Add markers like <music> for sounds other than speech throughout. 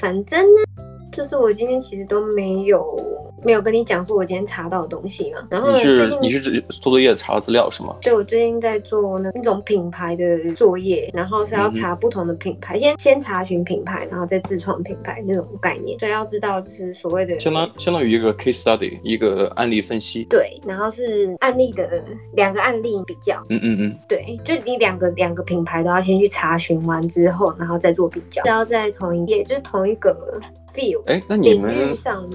反正呢，就是我今天其实都没有。没有跟你讲说我今天查到的东西嘛？然后呢，你是你是做作业查资料是吗？对，我最近在做那种品牌的作业，然后是要查不同的品牌，嗯、先先查询品牌，然后再自创品牌那种概念。所以要知道就是所谓的相当相当于一个 case study，一个案例分析。对，然后是案例的两个案例比较。嗯嗯嗯。对，就你两个两个品牌都要先去查询完之后，然后再做比较，是要在同一页，就是同一个。Feel 哎，那你们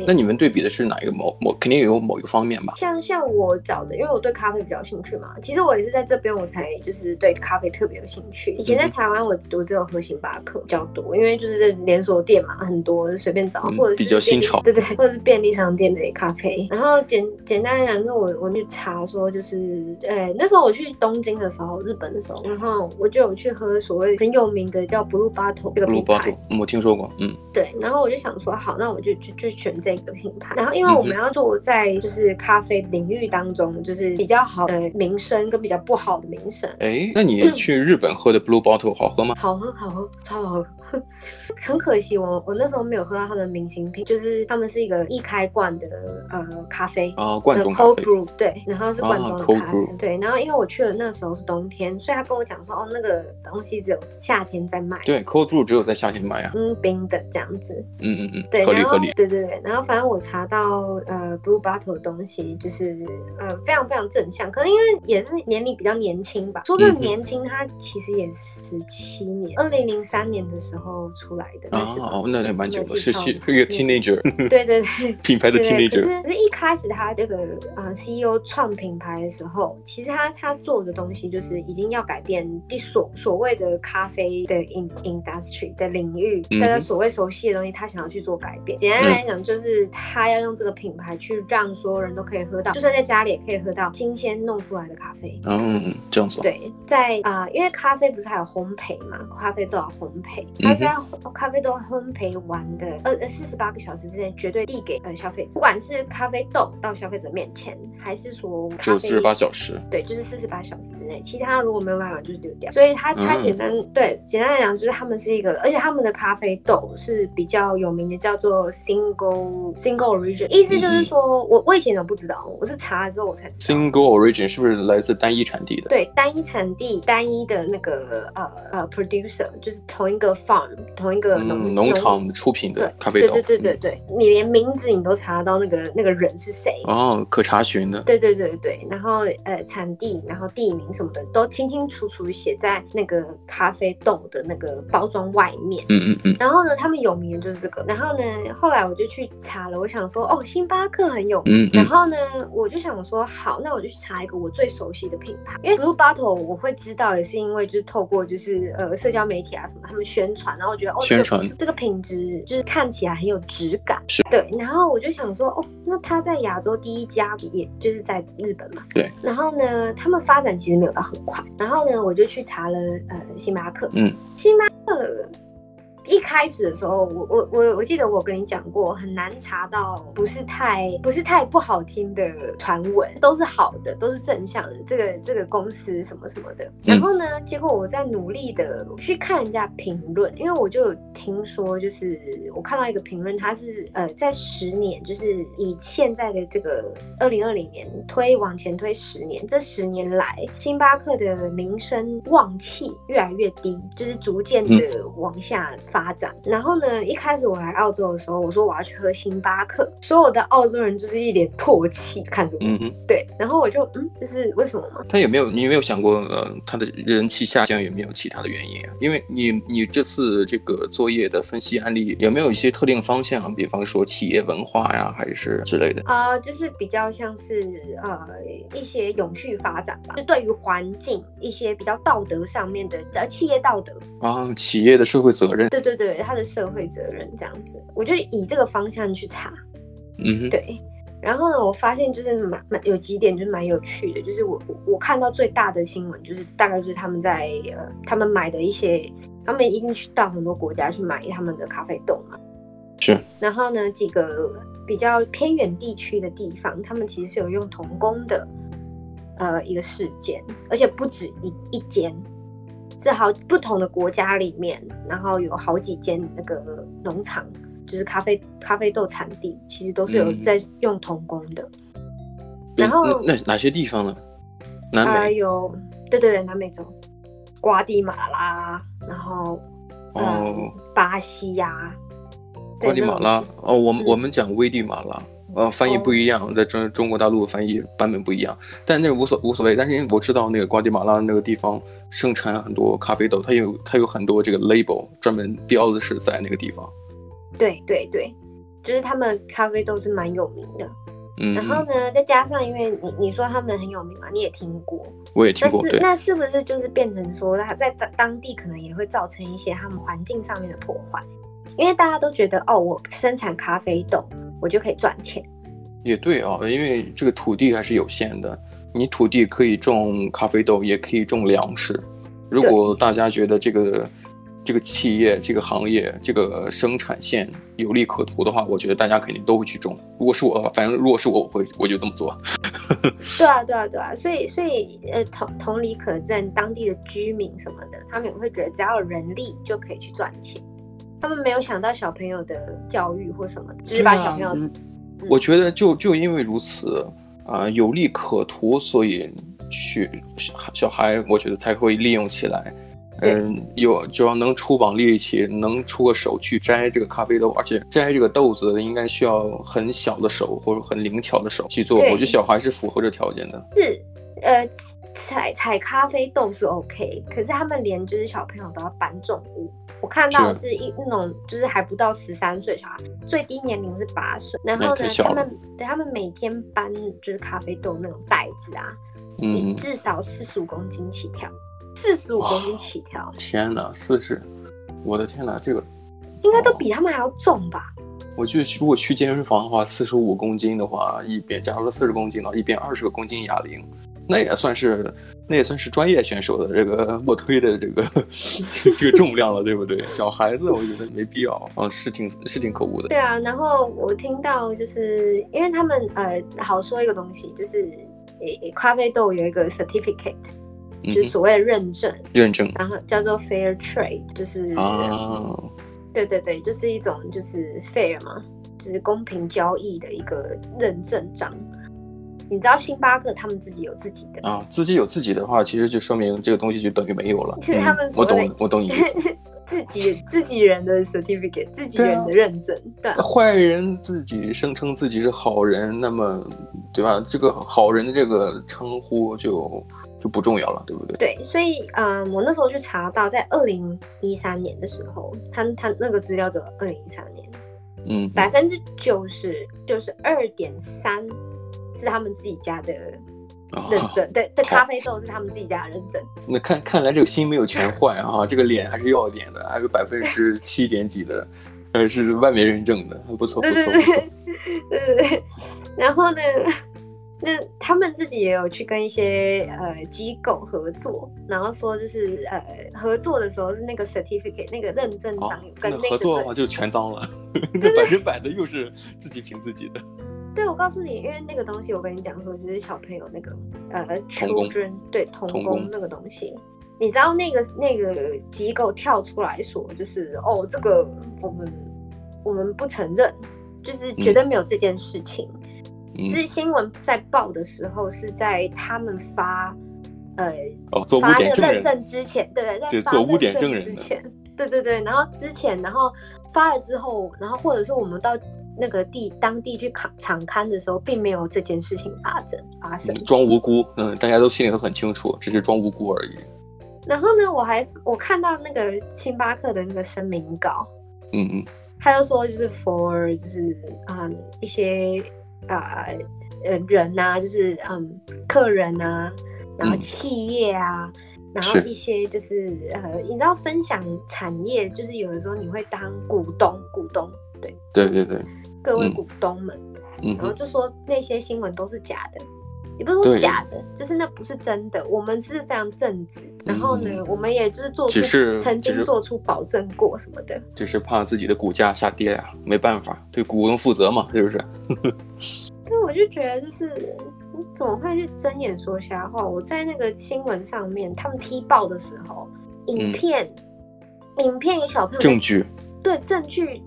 那你们对比的是哪一个某某肯定有某一个方面吧？像像我找的，因为我对咖啡比较兴趣嘛。其实我也是在这边我才就是对咖啡特别有兴趣。以前在台湾我我只有喝星巴克比较多，因为就是连锁店嘛，很多随便找，或者是比较新潮，对对，或者是便利商店的咖啡。然后简简单来讲，就是我我去查说，就是哎那时候我去东京的时候，日本的时候，然后我就有去喝所谓很有名的叫 Blue Bottle 这个品牌。Blue Bottle，我听说过，嗯，对，然后我就。想说好，那我就就就选这个品牌。然后，因为我们要做在就是咖啡领域当中，就是比较好的名声跟比较不好的名声。哎，那你去日本喝的 Blue Bottle 好喝吗？好喝，好喝，超好喝。<laughs> 很可惜我，我我那时候没有喝到他们明星品，就是他们是一个易开罐的呃咖啡啊，罐装咖啡。对，然后是罐装的咖啡。啊、对，然后因为我去了那时候是冬天，所以他跟我讲说，哦，那个东西只有夏天在卖。对，Cold Brew 只有在夏天卖啊。嗯，冰的这样子。嗯嗯嗯。对，然后对对对，然后反正我查到呃 Blue Bottle 的东西，就是呃非常非常正向，可能因为也是年龄比较年轻吧。说这个年轻，他其实也十七年，二零零三年的时候出来的。啊哦，那还蛮久的，是是一个 teenager，<laughs> 对对对，品牌的 teenager。可是，可是一开始他这个啊 CEO 创品牌的时候，其实他他做的东西就是已经要改变第所所谓的咖啡的 in industry 的领域，大家所谓熟悉的东西，他想要去做改变。简单来讲，就是他要用这个品牌去让所有人都可以喝到，就算在家里也可以喝到新鲜弄出来的咖啡。嗯，这样子。对，在啊，因为咖啡不是还有烘焙嘛，咖啡都要烘焙，咖啡要咖啡。豆烘焙完的，呃呃，四十八个小时之内绝对递给呃消费者，不管是咖啡豆到消费者面前，还是说就四十八小时，对，就是四十八小时之内，其他如果没有办法就是丢掉。所以它它简单、嗯、对简单来讲就是他们是一个，而且他们的咖啡豆是比较有名的，叫做 single single origin，意思就是说、嗯、我我以前都不知道，我是查了之后我才知道。single origin 是不是来自单一产地的？对，单一产地，单一的那个呃呃 producer，就是同一个 farm，同一个。农，农场出品的咖啡豆，对对对对对，你连名字你都查得到那个那个人是谁哦，可查询的。对对对对，然后呃产地，然后地名什么的都清清楚楚写在那个咖啡豆的那个包装外面。嗯嗯嗯。然后呢，他们有名的就是这个。然后呢，后来我就去查了，我想说哦，星巴克很有名。嗯嗯。然后呢，我就想说好，那我就去查一个我最熟悉的品牌，因为 Blue Bottle 我会知道也是因为就是透过就是呃社交媒体啊什么他们宣传，然后我觉得哦宣传。这个品质就是看起来很有质感，是对。然后我就想说，哦，那他在亚洲第一家，也就是在日本嘛。对。然后呢，他们发展其实没有到很快。然后呢，我就去查了呃星巴克。嗯。星巴克。一开始的时候，我我我我记得我跟你讲过，很难查到不是太不是太不好听的传闻，都是好的，都是正向的。这个这个公司什么什么的。然后呢，结果我在努力的去看人家评论，因为我就有听说，就是我看到一个评论，他是呃在十年，就是以现在的这个二零二零年推往前推十年，这十年来星巴克的名声旺气越来越低，就是逐渐的往下。发展，然后呢，一开始我来澳洲的时候，我说我要去喝星巴克，所有的澳洲人就是一脸唾弃看着我。嗯哼，对，然后我就嗯，这是为什么吗？他有没有？你有没有想过，呃，他的人气下降有没有其他的原因啊？因为你你这次这个作业的分析案例有没有一些特定方向？比方说企业文化呀，还是之类的？啊、呃，就是比较像是呃一些永续发展吧，就对于环境一些比较道德上面的呃企业道德啊，企业的社会责任。对。对对，他的社会责任这样子，我就以这个方向去查，嗯哼，对。然后呢，我发现就是蛮蛮有几点就是蛮有趣的，就是我我看到最大的新闻就是大概就是他们在呃他们买的一些，他们一定去到很多国家去买他们的咖啡豆嘛，是。然后呢，几个比较偏远地区的地方，他们其实是有用童工的呃一个事件，而且不止一一间。是好不同的国家里面，然后有好几间那个农场，就是咖啡咖啡豆产地，其实都是有在用童工的。嗯、然后那哪些地方呢？南美还有对对对，南美洲，瓜地马拉，然后哦、呃，巴西呀、啊，瓜地马拉哦，我们、嗯、我们讲危地马拉。呃，翻译不一样，在中中国大陆翻译版本不一样，但那个无所无所谓。但是因为我知道那个瓜地马拉那个地方生产很多咖啡豆，它有它有很多这个 label 专门标的是在那个地方。对对对，就是他们咖啡豆是蛮有名的。嗯。然后呢，再加上因为你你说他们很有名嘛，你也听过，我也听过。对。那是不是就是变成说他在当地可能也会造成一些他们环境上面的破坏？因为大家都觉得哦，我生产咖啡豆。我就可以赚钱，也对啊，因为这个土地还是有限的，你土地可以种咖啡豆，也可以种粮食。如果大家觉得这个这个企业、这个行业、这个生产线有利可图的话，我觉得大家肯定都会去种。如果是我的话，反正如果是我，我会我就这么做。<laughs> 对啊，对啊，对啊，所以所以呃，同同理可证，当地的居民什么的，他们也会觉得只要有人力就可以去赚钱。他们没有想到小朋友的教育或什么，只是把小朋友。啊、我觉得就就因为如此啊、呃，有利可图，所以去小孩，我觉得才会利用起来。嗯，有只要能出把力气，能出个手去摘这个咖啡豆，而且摘这个豆子应该需要很小的手或者很灵巧的手去做。我觉得小孩是符合这条件的。是，呃，采采咖啡豆是 OK，可是他们连就是小朋友都要搬重物。我看到的是一那种就是还不到十三岁小孩，最低年龄是八岁。然后呢，他们对他们每天搬就是咖啡豆那种袋子啊，嗯，至少四十五公斤起跳，四十五公斤起跳。天哪，四十，我的天哪，这个应该都比他们还要重吧？我觉得如果去健身房的话，四十五公斤的话，一边假如说四十公斤的话，一边二十个公斤哑铃。那也算是，那也算是专业选手的这个 <laughs> 卧推的这个 <laughs> 这个重量了，对不对？小孩子我觉得没必要啊，是挺是挺可恶的。对啊，然后我听到就是因为他们呃，好说一个东西，就是咖啡豆有一个 certificate，就是所谓的认证，认证，然后叫做 fair trade，就是啊，对对对，就是一种就是 fair 嘛，就是公平交易的一个认证章。你知道星巴克他们自己有自己的啊，自己有自己的话，其实就说明这个东西就等于没有了。就是他们、嗯、我懂，我懂你意思。<laughs> 自己自己人的 certificate，自己人的认证，对、啊。坏人自己声称自己是好人，那么对吧？这个好人的这个称呼就就不重要了，对不对？对，所以嗯，我那时候就查到，在二零一三年的时候，他他那个资料只有二零一三年，嗯，百分之九十九十二点三。是他们自己家的认证，哦、对，这咖啡豆是他们自己家的认证。那看看来这个心没有全坏啊，这个脸还是要脸的，还有百分之 <laughs> 七点几的，呃，是外面认证的，还不错，不错，对对对，对对对。然后呢，那他们自己也有去跟一些呃机构合作，然后说就是呃合作的时候是那个 certificate 那个认证章跟那个、哦、合作的话就全脏了，<laughs> 那百分百的又是自己凭自己的。对，我告诉你，因为那个东西，我跟你讲说，就是小朋友那个呃，children 对童工那个东西，你知道那个那个机构跳出来说，就是哦，这个我们我们不承认，就是绝对没有这件事情。嗯、其实新闻在报的时候是在他们发呃哦做污点证人发那个认证之前，对对，在发做污点证人之前，对对对，然后之前，然后发了之后，然后或者说我们到。那个地当地去场场刊的时候，并没有这件事情发生发生，装无辜，嗯，大家都心里都很清楚，只是装无辜而已。然后呢，我还我看到那个星巴克的那个声明稿，嗯嗯，他就说就是 for 就是嗯一些啊呃人呐，就是嗯客人啊，然后企业啊，嗯、然后一些就是呃你知道分享产业，就是有的时候你会当股东股东，对对对对。各位股东们，嗯，然后就说那些新闻都是假的，也不是说假的，就是那不是真的。我们是非常正直，然后呢，我们也就是做出曾经做出保证过什么的，只是怕自己的股价下跌啊，没办法，对股东负责嘛，是不是？<laughs> 对，我就觉得就是你怎么会去睁眼说瞎话？我在那个新闻上面，他们踢爆的时候，影片，嗯、影片有小朋友证据，对证据，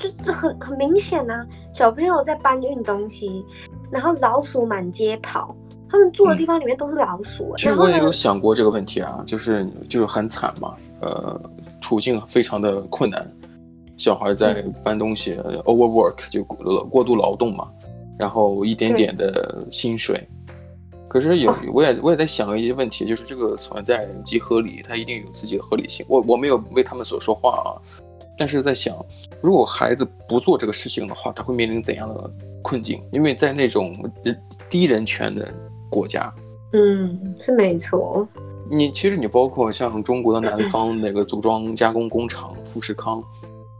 就是很很明显啊，小朋友在搬运东西，然后老鼠满街跑，他们住的地方里面都是老鼠。嗯、其实我也有想过这个问题啊，就是就是很惨嘛，呃，处境非常的困难，小孩在搬东西、嗯、，overwork 就过度劳动嘛，然后一点点的薪水。可是有，我也我也在想一些问题，就是这个存在即合理，它一定有自己的合理性。我我没有为他们所说话啊，但是在想，如果孩子不做这个事情的话，他会面临怎样的困境？因为在那种低人权的国家，嗯，是没错。你其实你包括像中国的南方那个组装加工工厂富士康，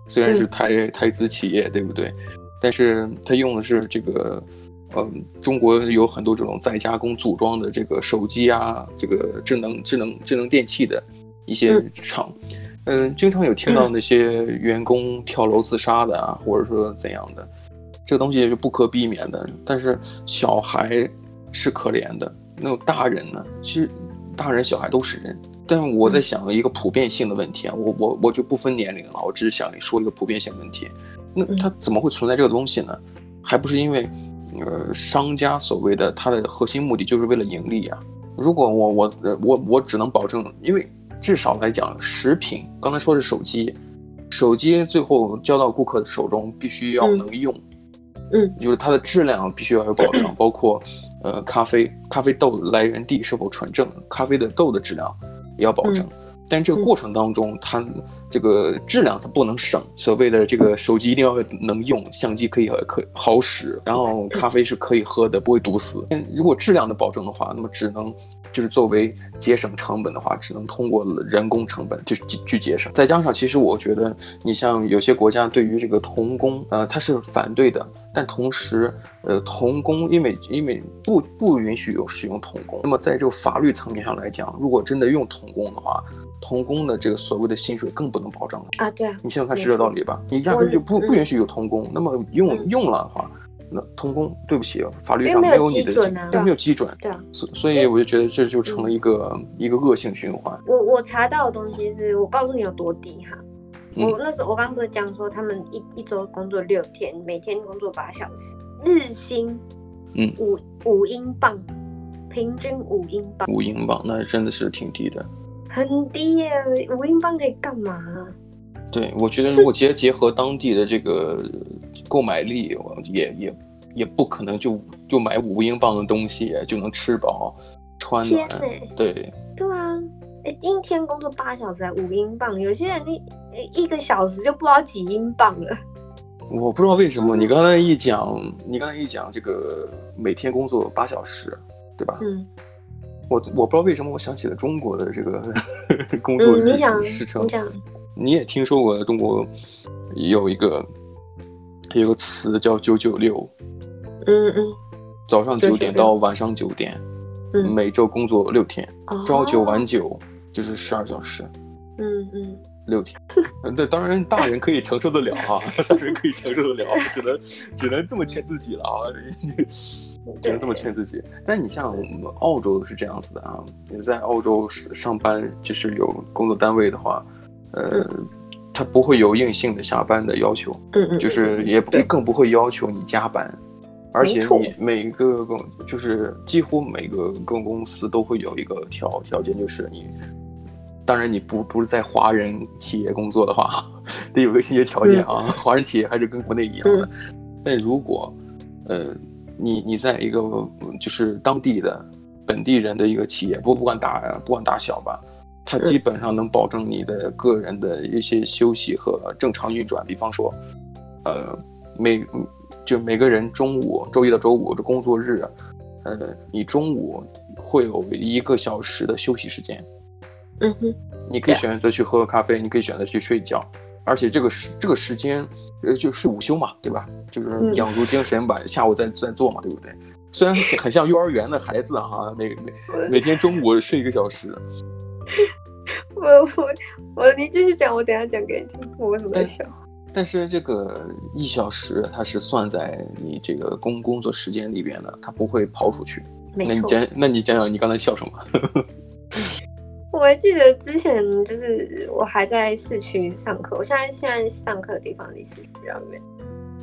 虽然是台、嗯、台资企业，对不对？但是它用的是这个。嗯，中国有很多这种再加工组装的这个手机啊，这个智能智能智能电器的一些厂，嗯，嗯，经常有听到那些员工跳楼自杀的啊，或者说怎样的，这个东西是不可避免的。但是小孩是可怜的，那种大人呢？其实大人小孩都是人。但是我在想一个普遍性的问题啊，我我我就不分年龄了，我只是想说一个普遍性问题。那它怎么会存在这个东西呢？还不是因为。呃，商家所谓的它的核心目的就是为了盈利啊。如果我我我我只能保证，因为至少来讲，食品刚才说是手机，手机最后交到顾客的手中必须要能用，嗯，嗯，就是它的质量必须要有保障，<clears throat> 包括呃咖啡咖啡豆来源地是否纯正，咖啡的豆的质量也要保证。嗯但这个过程当中，它这个质量它不能省。所谓的这个手机一定要能用，相机可以可好使，然后咖啡是可以喝的，不会毒死。如果质量的保证的话，那么只能就是作为节省成本的话，只能通过人工成本去去节省。再加上，其实我觉得你像有些国家对于这个童工，呃，它是反对的。但同时，呃，童工因为因为不不允许有使用童工，那么在这个法律层面上来讲，如果真的用童工的话，童工的这个所谓的薪水更不能保障了啊！对啊，你想想看是这道理吧？你压根就不不允许有童工，那么用用了的话，那通工对不起，法律上没有你的基准，对，没有基准，对啊，所所以我就觉得这就成了一个一个恶性循环。我我查到的东西是我告诉你有多低哈，我那时候我刚刚不是讲说他们一一周工作六天，每天工作八小时，日薪嗯五五英镑，平均五英镑，五英镑那真的是挺低的。很低耶，五英镑可以干嘛？对，我觉得如果结结合当地的这个购买力，也也也不可能就就买五英镑的东西就能吃饱穿暖。对对啊，哎，一天工作八小时才五英镑，有些人一一个小时就不知道几英镑了。<laughs> 我不知道为什么，你刚才一讲，你刚才一讲这个每天工作八小时，对吧？嗯。我我不知道为什么我想起了中国的这个 <laughs> 工作时程。嗯，你，你也听说过中国有一个有个词叫九九六，嗯嗯，早上九点到晚上九点，嗯，每周工作六天，嗯，朝九晚九就是十二小时，嗯嗯，六天。那当然大人可以承受得了哈，大人可以承受得了，只能只能这么劝自己了啊。<laughs> 只能这么劝自己，但你像我们澳洲是这样子的啊，你在澳洲上班就是有工作单位的话，呃，他不会有硬性的下班的要求，嗯嗯，就是也更不会要求你加班，而且你每个公就是几乎每个公公司都会有一个条条件，就是你，当然你不不是在华人企业工作的话，<laughs> 得有个一些条件啊，华人企业还是跟国内一样的，但如果呃。你你在一个就是当地的本地人的一个企业，不不管大不管大小吧，它基本上能保证你的个人的一些休息和正常运转。比方说，呃，每就每个人中午周一到周五这工作日，呃，你中午会有一个小时的休息时间。嗯哼，你可以选择去喝个咖啡，你可以选择去睡觉，而且这个时这个时间。呃，就是午休嘛，对吧？就是养足精神吧，下午再再做嘛，对不对？虽然很像幼儿园的孩子啊，每每 <laughs> 每天中午睡一个小时。<laughs> 我我我，你继续讲，我等下讲给你听。我为什么在笑？但是这个一小时它是算在你这个工工作时间里边的，它不会跑出去。那你讲，那你讲讲你刚才笑什么？<laughs> 我我还记得之前就是我还在市区上课，我现在现在上课的地方离市区比较远，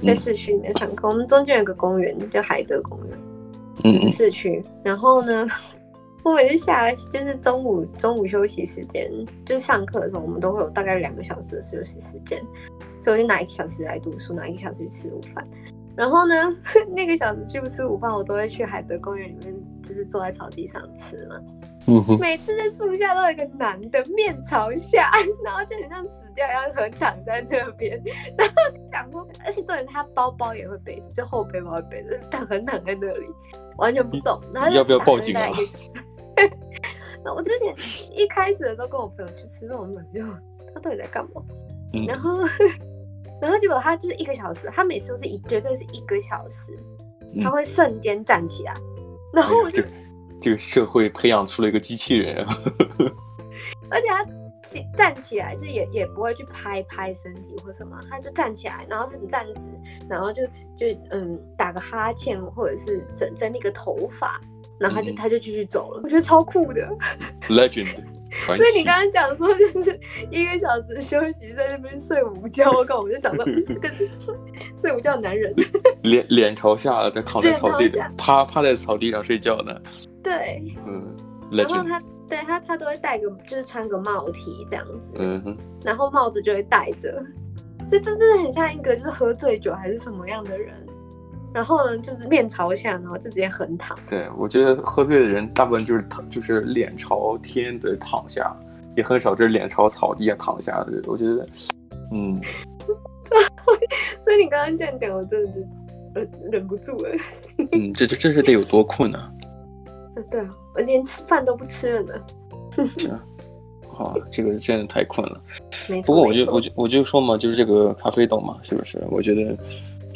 在市区里面上课。我们中间有个公园叫海德公园，就是市区。然后呢，我每次下就是中午中午休息时间，就是上课的时候，我们都会有大概两个小时的休息时间，所以我就拿一个小时来读书，拿一个小时去吃午饭。然后呢，<laughs> 那个小时去不吃午饭，我都会去海德公园里面，就是坐在草地上吃嘛。每次在树下都有一个男的面朝下，<laughs> 然后就很像死掉一样横躺在那边，然后就想说，而且重点他包包也会背着，就后背包会背着，躺横躺在那里，完全不动。然后要不要报警啊？那我之前一开始的时候跟我朋友去吃饭，我们就他到底在干嘛？嗯、然后然后结果他就是一个小时，他每次都是一绝对是一个小时，他会瞬间站起来，嗯、然后我就。这个社会培养出了一个机器人啊，而且他站起来就也也不会去拍拍身体或什么，他就站起来，然后很站直，然后就就嗯打个哈欠或者是整整理个头发，然后他就、嗯、他就继续走了，我觉得超酷的，<laughs> Legend。<laughs> 所以你刚刚讲说就是一个小时休息在那边睡午觉，我靠，我就想到 <laughs> 跟睡午觉的男人，脸脸朝下的躺在草地上，趴趴在草地上睡觉呢。对，嗯，然后他对他他都会戴个，就是穿个帽 T 这样子，嗯哼，然后帽子就会戴着，所以这真的很像一个就是喝醉酒还是什么样的人，然后呢就是面朝下，然后就直接横躺。对，我觉得喝醉的人大部分就是躺，就是脸朝天的躺下，也很少就是脸朝草地下躺下的。我觉得，嗯，<laughs> 所以你刚刚这样讲，我真的就忍忍不住了。嗯，这这这是得有多困难？<laughs> 对啊，我连吃饭都不吃了呢。啊，这个真的太困了。没错。不过我就我就我就说嘛，就是这个咖啡豆嘛，是不是？我觉得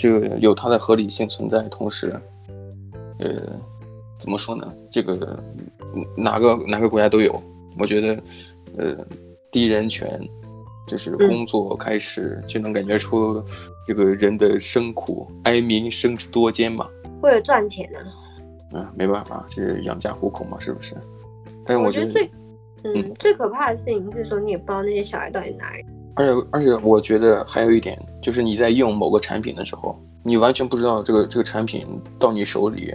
这个有它的合理性存在，同时，呃，怎么说呢？这个哪个哪个国家都有。我觉得，呃，低人权就是工作开始、嗯、就能感觉出这个人的生苦，哀民生之多艰嘛。为了赚钱呢、啊。啊，没办法，这是养家糊口嘛，是不是？但是我觉得，我觉得最，嗯，嗯最可怕的事情是说，你也不知道那些小孩到底哪里。而且，而且，我觉得还有一点，就是你在用某个产品的时候，你完全不知道这个这个产品到你手里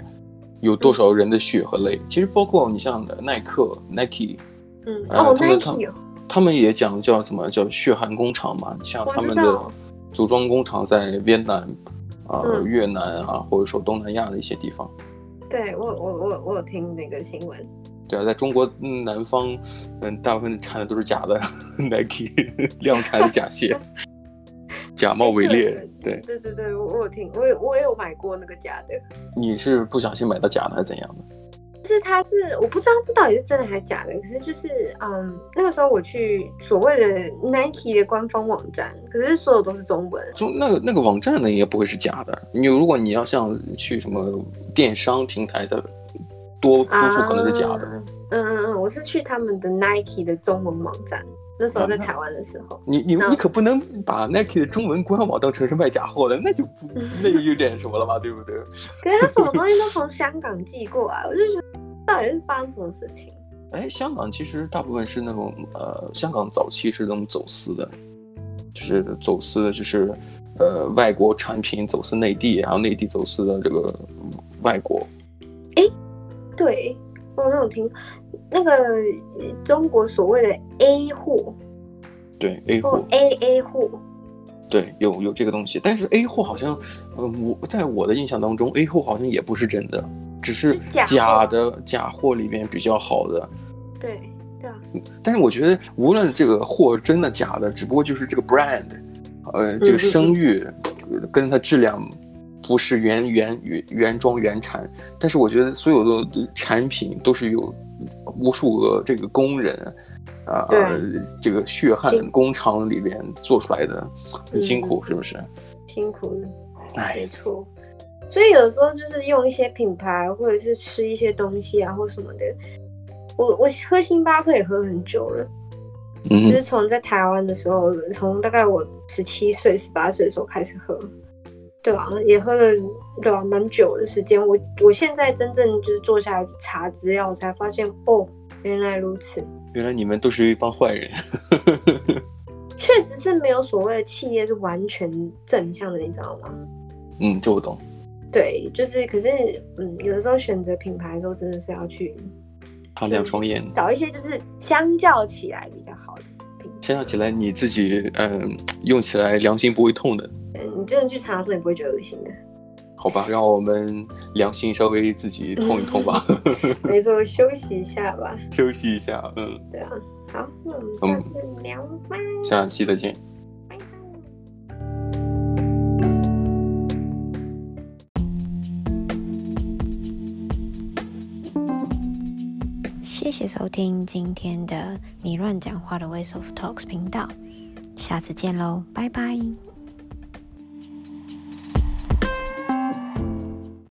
有多少人的血和泪。嗯、其实，包括你像耐克、Nike，嗯，哦，他们他们，他们也讲叫什么叫血汗工厂嘛？像他们的组装工厂在越南啊、呃、越南啊，或者说东南亚的一些地方。对我我我我有听那个新闻，对啊，在中国南方，嗯，大部分产的都是假的，<laughs> Nike 量产的假鞋，<laughs> 假冒伪劣，对对对对，我我有听，我有我也有买过那个假的。你是不小心买到假的还是怎样的？就是它是我不知道到底是真的还是假的，可是就是嗯，那个时候我去所谓的 Nike 的官方网站，可是所有都是中文。中那个那个网站呢，应该不会是假的。你如果你要像去什么电商平台的，多多数可能是假的。嗯嗯嗯，我是去他们的 Nike 的中文网站，那时候在台湾的时候。你你你可不能把 Nike 的中文官网当成是卖假货的，那就不 <laughs> 那就有点什么了吧，对不对？可是他什么东西都从香港寄过来，我就觉得。到底是发生什么事情？哎，香港其实大部分是那种呃，香港早期是那种走私的，就是走私的，就是呃外国产品走私内地，然后内地走私的这个外国。哎，对，我有那种听那个中国所谓的 A 货，对 A 货，A A 货，对，有有这个东西，但是 A 货好像，呃，我在我的印象当中，A 货好像也不是真的。只是假的假货里面比较好的，对对啊。但是我觉得无论这个货真的假的，只不过就是这个 brand，呃，这个声誉跟它质量不是原原原原装原产。但是我觉得所有的产品都是有无数个这个工人啊，呃，这个血汗工厂里面做出来的，很辛苦，是不是？辛苦，哎，没错。所以有时候就是用一些品牌，或者是吃一些东西啊，或什么的。我我喝星巴克也喝很久了，嗯，就是从在台湾的时候，从大概我十七岁、十八岁的时候开始喝，对吧？也喝了对吧？蛮久的时间。我我现在真正就是坐下来查资料，才发现哦，原来如此，原来你们都是一帮坏人。<laughs> 确实是没有所谓的企业是完全正向的，你知道吗？嗯，这我懂。对，就是，可是，嗯，有的时候选择品牌的时候，真的是要去擦亮双眼，找一些就是相较起来比较好的品牌。相较起来，你自己嗯用起来良心不会痛的。嗯，你真的去查的时候，你不会觉得恶心的。好吧，让我们良心稍微自己痛一痛吧。<laughs> 没错，休息一下吧。休息一下，嗯。对啊，好，那我们下次聊吧。嗯，下期再见。谢谢收听今天的你乱讲话的 Ways of Talks 频道，下次见喽，拜拜。